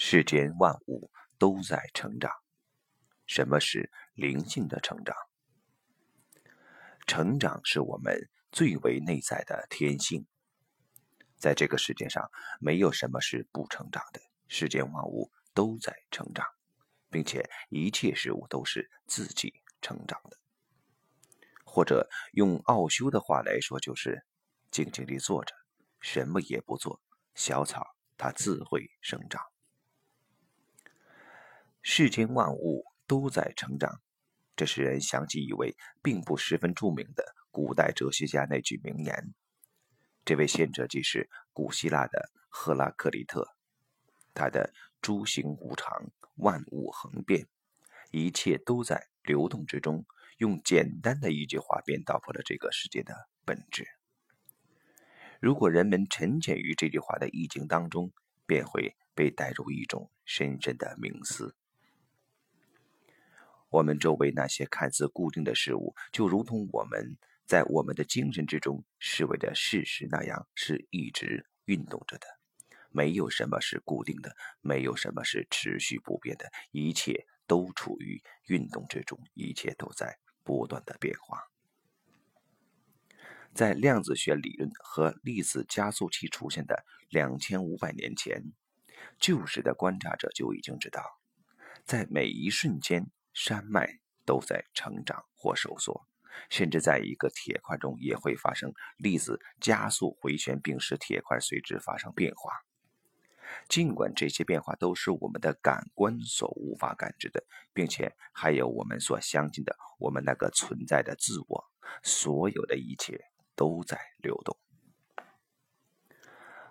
世间万物都在成长。什么是灵性的成长？成长是我们最为内在的天性。在这个世界上，没有什么是不成长的。世间万物都在成长，并且一切事物都是自己成长的。或者用奥修的话来说，就是静静地坐着，什么也不做，小草它自会生长。世间万物都在成长，这使人想起一位并不十分著名的古代哲学家那句名言。这位先哲即是古希腊的赫拉克利特，他的“诸行无常，万物恒变，一切都在流动之中”，用简单的一句话便道破了这个世界的本质。如果人们沉潜于这句话的意境当中，便会被带入一种深深的冥思。我们周围那些看似固定的事物，就如同我们在我们的精神之中视为的事实那样，是一直运动着的。没有什么是固定的，没有什么是持续不变的，一切都处于运动之中，一切都在不断的变化。在量子学理论和粒子加速器出现的两千五百年前，旧时的观察者就已经知道，在每一瞬间。山脉都在成长或收缩，甚至在一个铁块中也会发生粒子加速回旋，并使铁块随之发生变化。尽管这些变化都是我们的感官所无法感知的，并且还有我们所相信的我们那个存在的自我，所有的一切都在流动。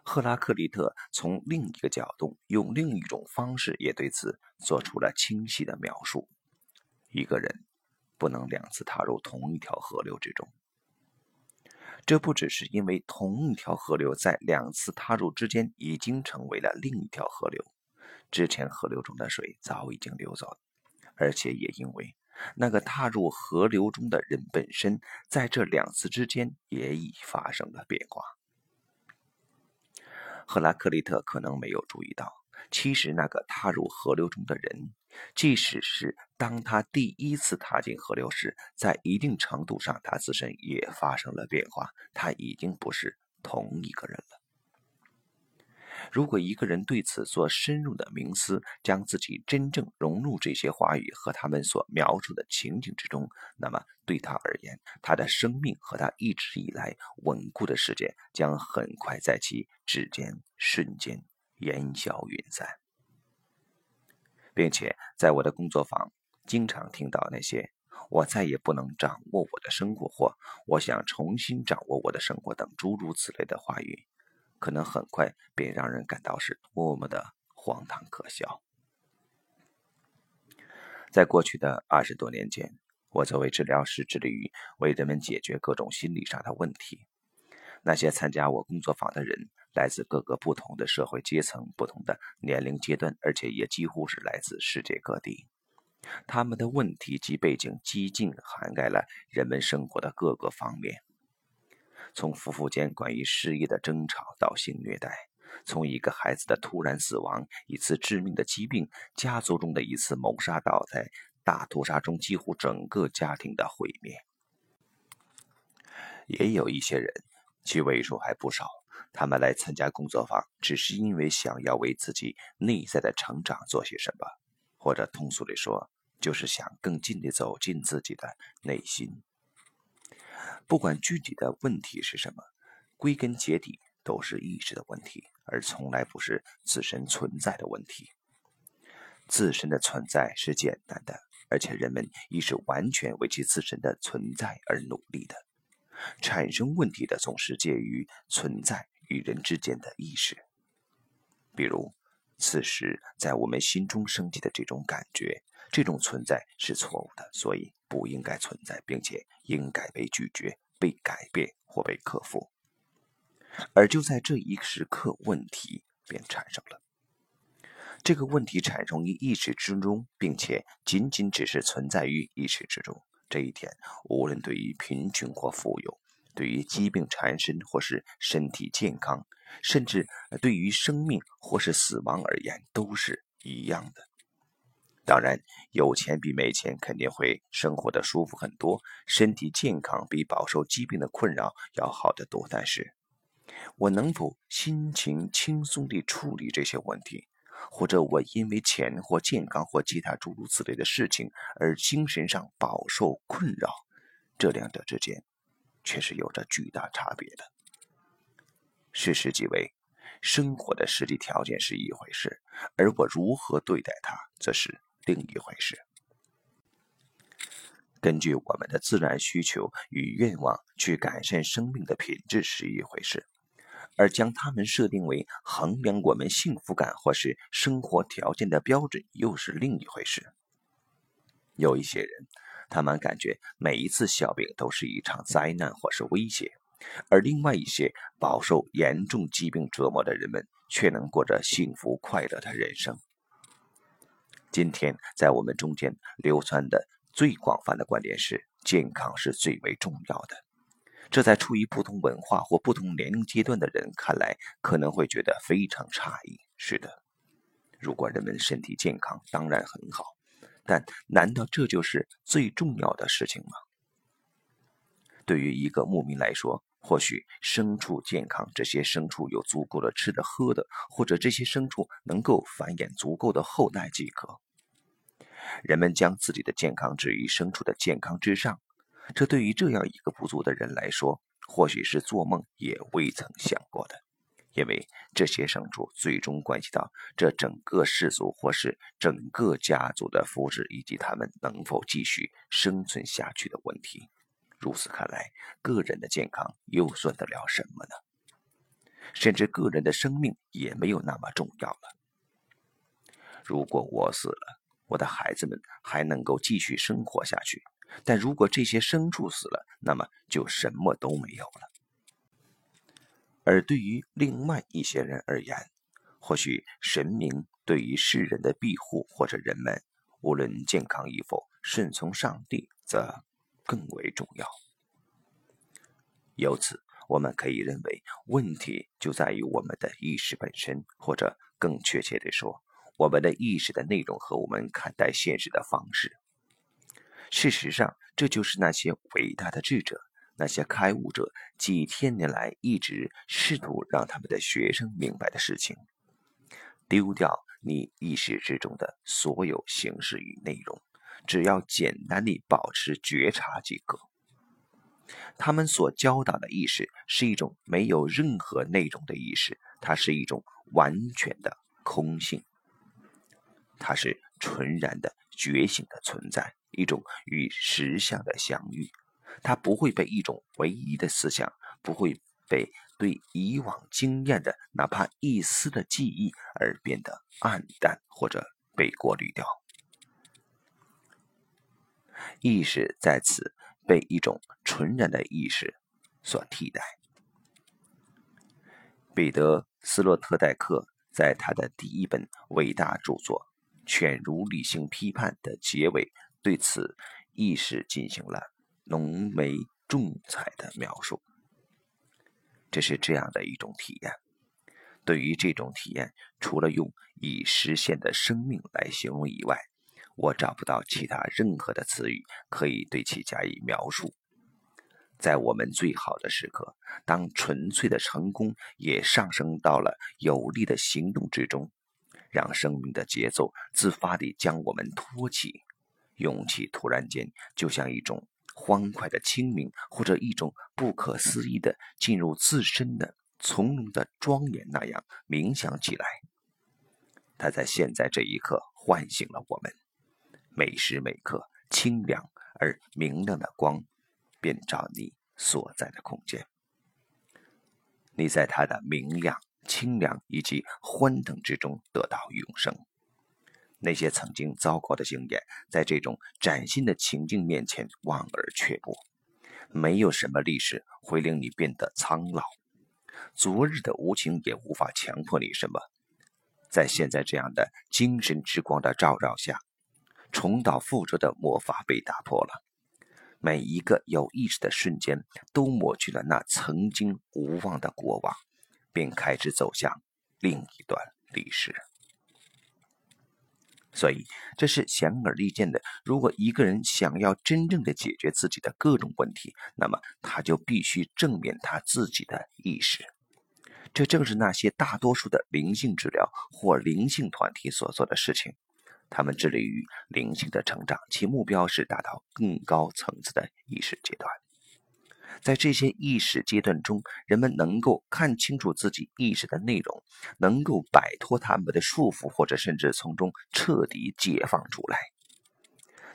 赫拉克利特从另一个角度，用另一种方式，也对此做出了清晰的描述。一个人不能两次踏入同一条河流之中。这不只是因为同一条河流在两次踏入之间已经成为了另一条河流，之前河流中的水早已经流走，而且也因为那个踏入河流中的人本身在这两次之间也已发生了变化。赫拉克利特可能没有注意到，其实那个踏入河流中的人。即使是当他第一次踏进河流时，在一定程度上，他自身也发生了变化。他已经不是同一个人了。如果一个人对此做深入的冥思，将自己真正融入这些话语和他们所描述的情景之中，那么对他而言，他的生命和他一直以来稳固的世界将很快在其指尖瞬间烟消云散。并且在我的工作坊，经常听到那些“我再也不能掌握我的生活”或“我想重新掌握我的生活”等诸如此类的话语，可能很快便让人感到是多么的荒唐可笑。在过去的二十多年间，我作为治疗师，致力于为人们解决各种心理上的问题。那些参加我工作坊的人。来自各个不同的社会阶层、不同的年龄阶段，而且也几乎是来自世界各地。他们的问题及背景几近涵盖了人们生活的各个方面，从夫妇间关于事业的争吵到性虐待，从一个孩子的突然死亡、一次致命的疾病、家族中的一次谋杀，到在大屠杀中几乎整个家庭的毁灭。也有一些人，其位数还不少。他们来参加工作坊，只是因为想要为自己内在的成长做些什么，或者通俗地说，就是想更近地走进自己的内心。不管具体的问题是什么，归根结底都是意识的问题，而从来不是自身存在的问题。自身的存在是简单的，而且人们亦是完全为其自身的存在而努力的。产生问题的总是介于存在。与人之间的意识，比如，此时在我们心中升起的这种感觉，这种存在是错误的，所以不应该存在，并且应该被拒绝、被改变或被克服。而就在这一时刻，问题便产生了。这个问题产生于意识之中，并且仅仅只是存在于意识之中。这一点，无论对于贫穷或富有。对于疾病缠身或是身体健康，甚至对于生命或是死亡而言，都是一样的。当然，有钱比没钱肯定会生活的舒服很多，身体健康比饱受疾病的困扰要好得多。但是，我能否心情轻松地处理这些问题？或者我因为钱或健康或其他诸如此类的事情而精神上饱受困扰，这两者之间却是有着巨大差别的。事实即为，生活的实际条件是一回事，而我如何对待它，则是另一回事。根据我们的自然需求与愿望去改善生命的品质是一回事。而将它们设定为衡量我们幸福感或是生活条件的标准，又是另一回事。有一些人，他们感觉每一次小病都是一场灾难或是威胁；而另外一些饱受严重疾病折磨的人们，却能过着幸福快乐的人生。今天，在我们中间流传的最广泛的观点是：健康是最为重要的。这在处于不同文化或不同年龄阶段的人看来，可能会觉得非常诧异。是的，如果人们身体健康，当然很好，但难道这就是最重要的事情吗？对于一个牧民来说，或许牲畜健康，这些牲畜有足够的吃的喝的，或者这些牲畜能够繁衍足够的后代即可。人们将自己的健康置于牲畜的健康之上。这对于这样一个不足的人来说，或许是做梦也未曾想过的，因为这些牲畜最终关系到这整个氏族或是整个家族的福祉以及他们能否继续生存下去的问题。如此看来，个人的健康又算得了什么呢？甚至个人的生命也没有那么重要了。如果我死了，我的孩子们还能够继续生活下去。但如果这些牲畜死了，那么就什么都没有了。而对于另外一些人而言，或许神明对于世人的庇护，或者人们无论健康与否，顺从上帝，则更为重要。由此，我们可以认为，问题就在于我们的意识本身，或者更确切地说，我们的意识的内容和我们看待现实的方式。事实上，这就是那些伟大的智者、那些开悟者几千年来一直试图让他们的学生明白的事情。丢掉你意识之中的所有形式与内容，只要简单地保持觉察即可。他们所教导的意识是一种没有任何内容的意识，它是一种完全的空性，它是纯然的觉醒的存在。一种与实相的相遇，它不会被一种唯一的思想，不会被对以往经验的哪怕一丝的记忆而变得暗淡或者被过滤掉。意识在此被一种纯然的意识所替代。彼得·斯洛特代克在他的第一本伟大著作《犬儒理性批判》的结尾。对此意识进行了浓眉重彩的描述。这是这样的一种体验。对于这种体验，除了用已实现的生命来形容以外，我找不到其他任何的词语可以对其加以描述。在我们最好的时刻，当纯粹的成功也上升到了有力的行动之中，让生命的节奏自发地将我们托起。勇气突然间就像一种欢快的清明，或者一种不可思议的进入自身的从容的庄严那样冥想起来。它在现在这一刻唤醒了我们，每时每刻清凉而明亮的光便照你所在的空间。你在它的明亮、清凉以及欢腾之中得到永生。那些曾经糟糕的经验，在这种崭新的情境面前望而却步。没有什么历史会令你变得苍老，昨日的无情也无法强迫你什么。在现在这样的精神之光的照耀下，重蹈覆辙的魔法被打破了。每一个有意识的瞬间，都抹去了那曾经无望的过往，并开始走向另一段历史。所以，这是显而易见的。如果一个人想要真正的解决自己的各种问题，那么他就必须正面他自己的意识。这正是那些大多数的灵性治疗或灵性团体所做的事情。他们致力于灵性的成长，其目标是达到更高层次的意识阶段。在这些意识阶段中，人们能够看清楚自己意识的内容，能够摆脱他们的束缚，或者甚至从中彻底解放出来。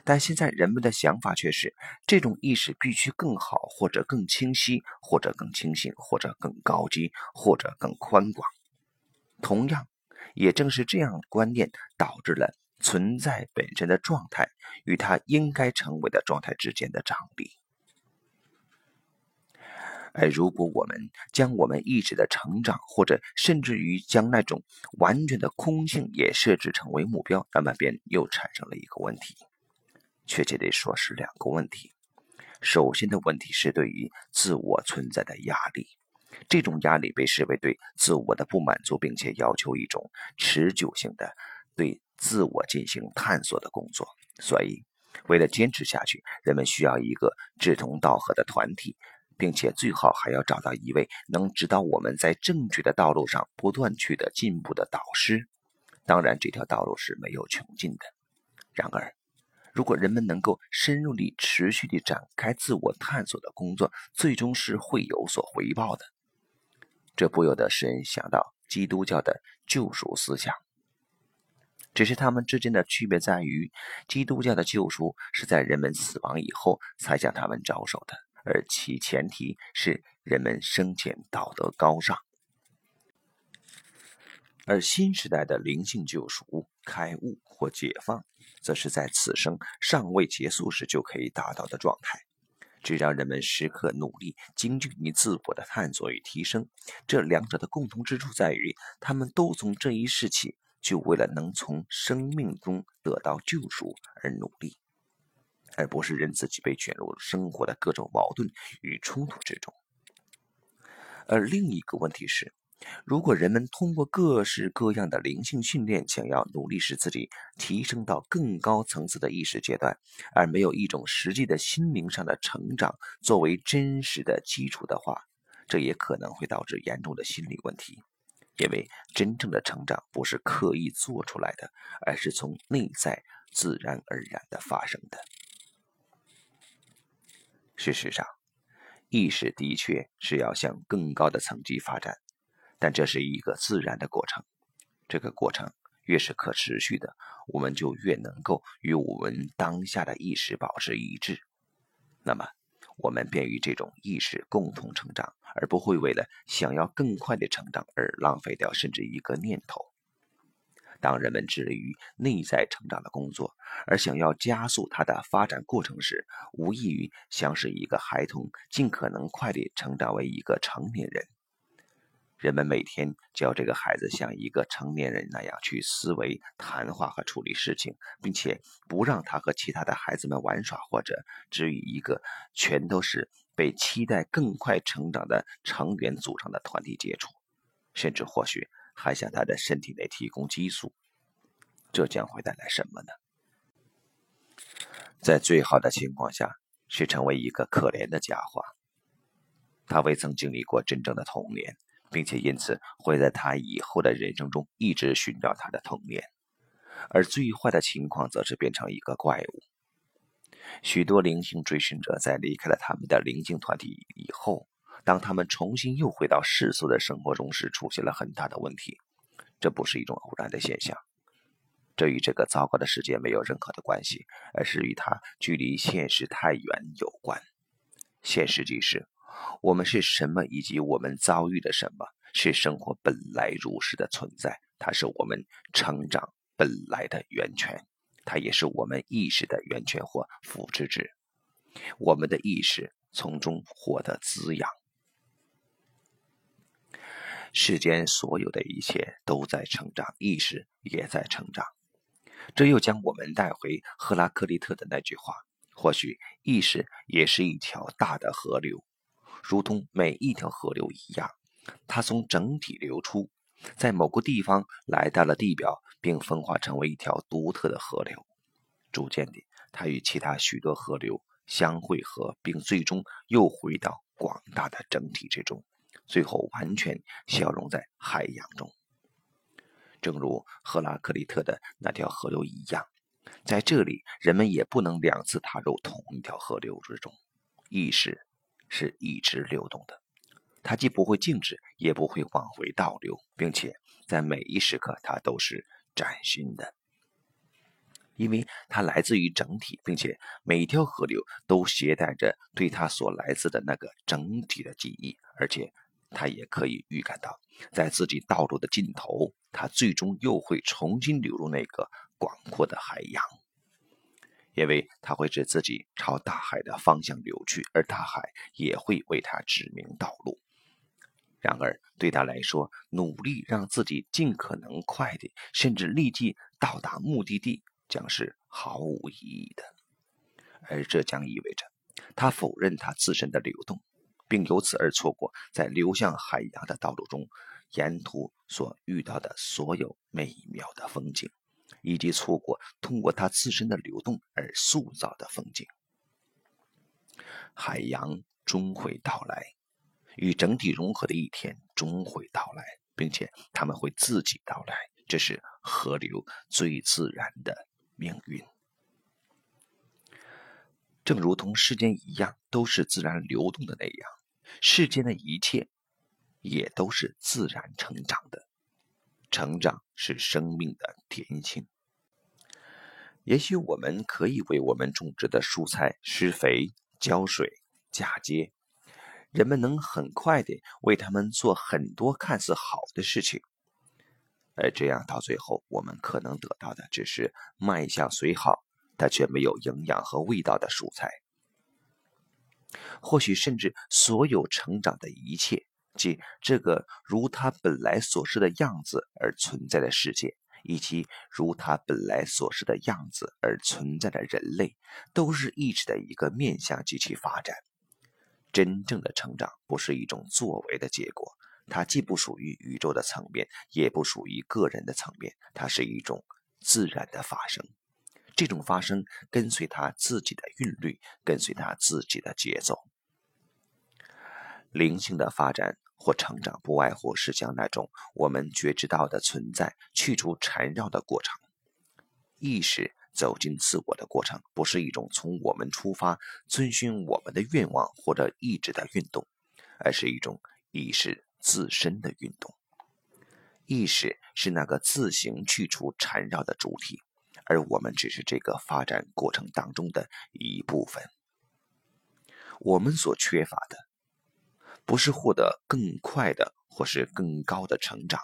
但现在人们的想法却是，这种意识必须更好，或者更清晰，或者更清醒，或者更高级，或者更宽广。同样，也正是这样观念导致了存在本身的状态与它应该成为的状态之间的张力。而如果我们将我们意识的成长，或者甚至于将那种完全的空性也设置成为目标，那么便又产生了一个问题，确切地说是两个问题。首先的问题是对于自我存在的压力，这种压力被视为对自我的不满足，并且要求一种持久性的对自我进行探索的工作。所以，为了坚持下去，人们需要一个志同道合的团体。并且最好还要找到一位能指导我们在正确的道路上不断取得进步的导师。当然，这条道路是没有穷尽的。然而，如果人们能够深入地、持续地展开自我探索的工作，最终是会有所回报的。这不由得使人想到基督教的救赎思想。只是他们之间的区别在于，基督教的救赎是在人们死亡以后才向他们招手的。而其前提是人们生前道德高尚，而新时代的灵性救赎、开悟或解放，则是在此生尚未结束时就可以达到的状态。只要人们时刻努力、精进于自我的探索与提升，这两者的共同之处在于，他们都从这一世起就为了能从生命中得到救赎而努力。而不是任自己被卷入生活的各种矛盾与冲突之中。而另一个问题是，如果人们通过各式各样的灵性训练，想要努力使自己提升到更高层次的意识阶段，而没有一种实际的心灵上的成长作为真实的基础的话，这也可能会导致严重的心理问题。因为真正的成长不是刻意做出来的，而是从内在自然而然的发生的。事实上，意识的确是要向更高的层级发展，但这是一个自然的过程。这个过程越是可持续的，我们就越能够与我们当下的意识保持一致。那么，我们便与这种意识共同成长，而不会为了想要更快的成长而浪费掉甚至一个念头。当人们致力于内在成长的工作，而想要加速它的发展过程时，无异于想使一个孩童尽可能快地成长为一个成年人。人们每天教这个孩子像一个成年人那样去思维、谈话和处理事情，并且不让他和其他的孩子们玩耍，或者只与一个全都是被期待更快成长的成员组成的团体接触，甚至或许。还向他的身体内提供激素，这将会带来什么呢？在最好的情况下，是成为一个可怜的家伙。他未曾经历过真正的童年，并且因此会在他以后的人生中一直寻找他的童年。而最坏的情况，则是变成一个怪物。许多灵性追寻者在离开了他们的灵性团体以后。当他们重新又回到世俗的生活中时，出现了很大的问题。这不是一种偶然的现象，这与这个糟糕的世界没有任何的关系，而是与它距离现实太远有关。现实即是，我们是什么，以及我们遭遇的什么，是生活本来如是的存在。它是我们成长本来的源泉，它也是我们意识的源泉或复制质。我们的意识从中获得滋养。世间所有的一切都在成长，意识也在成长。这又将我们带回赫拉克利特的那句话：“或许意识也是一条大的河流，如同每一条河流一样，它从整体流出，在某个地方来到了地表，并分化成为一条独特的河流。逐渐的，它与其他许多河流相汇合，并最终又回到广大的整体之中，最后完全消融在海洋中。正如赫拉克利特的那条河流一样。在这里，人们也不能两次踏入同一条河流之中。意识是一直流动的，它既不会静止，也不会往回倒流，并且在每一时刻，它都是崭新的，因为它来自于整体，并且每一条河流都携带着对它所来自的那个整体的记忆，而且他也可以预感到，在自己道路的尽头，他最终又会重新流入那个。广阔的海洋，因为他会使自己朝大海的方向流去，而大海也会为他指明道路。然而，对他来说，努力让自己尽可能快的，甚至立即到达目的地，将是毫无意义的。而这将意味着他否认他自身的流动，并由此而错过在流向海洋的道路中沿途所遇到的所有美妙的风景。以及错过通过它自身的流动而塑造的风景。海洋终会到来，与整体融合的一天终会到来，并且他们会自己到来。这是河流最自然的命运。正如同世间一样都是自然流动的那样，世间的一切也都是自然成长的。成长是生命的天性。也许我们可以为我们种植的蔬菜施肥、浇水、嫁接，人们能很快的为他们做很多看似好的事情，而这样到最后，我们可能得到的只是卖相虽好，但却没有营养和味道的蔬菜。或许甚至所有成长的一切，即这个如他本来所示的样子而存在的世界。以及如他本来所示的样子而存在的人类，都是意识的一个面向及其发展。真正的成长不是一种作为的结果，它既不属于宇宙的层面，也不属于个人的层面，它是一种自然的发生。这种发生跟随它自己的韵律，跟随它自己的节奏。灵性的发展。或成长不外乎是将那种我们觉知到的存在去除缠绕的过程。意识走进自我的过程，不是一种从我们出发、遵循我们的愿望或者意志的运动，而是一种意识自身的运动。意识是那个自行去除缠绕的主体，而我们只是这个发展过程当中的一部分。我们所缺乏的。不是获得更快的或是更高的成长，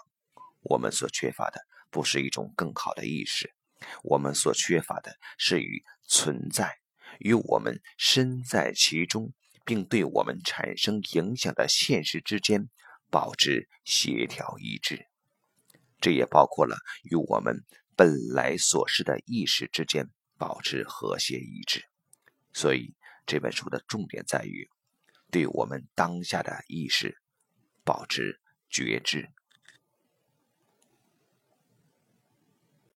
我们所缺乏的不是一种更好的意识，我们所缺乏的是与存在、与我们身在其中并对我们产生影响的现实之间保持协调一致。这也包括了与我们本来所示的意识之间保持和谐一致。所以这本书的重点在于。对我们当下的意识保持觉知。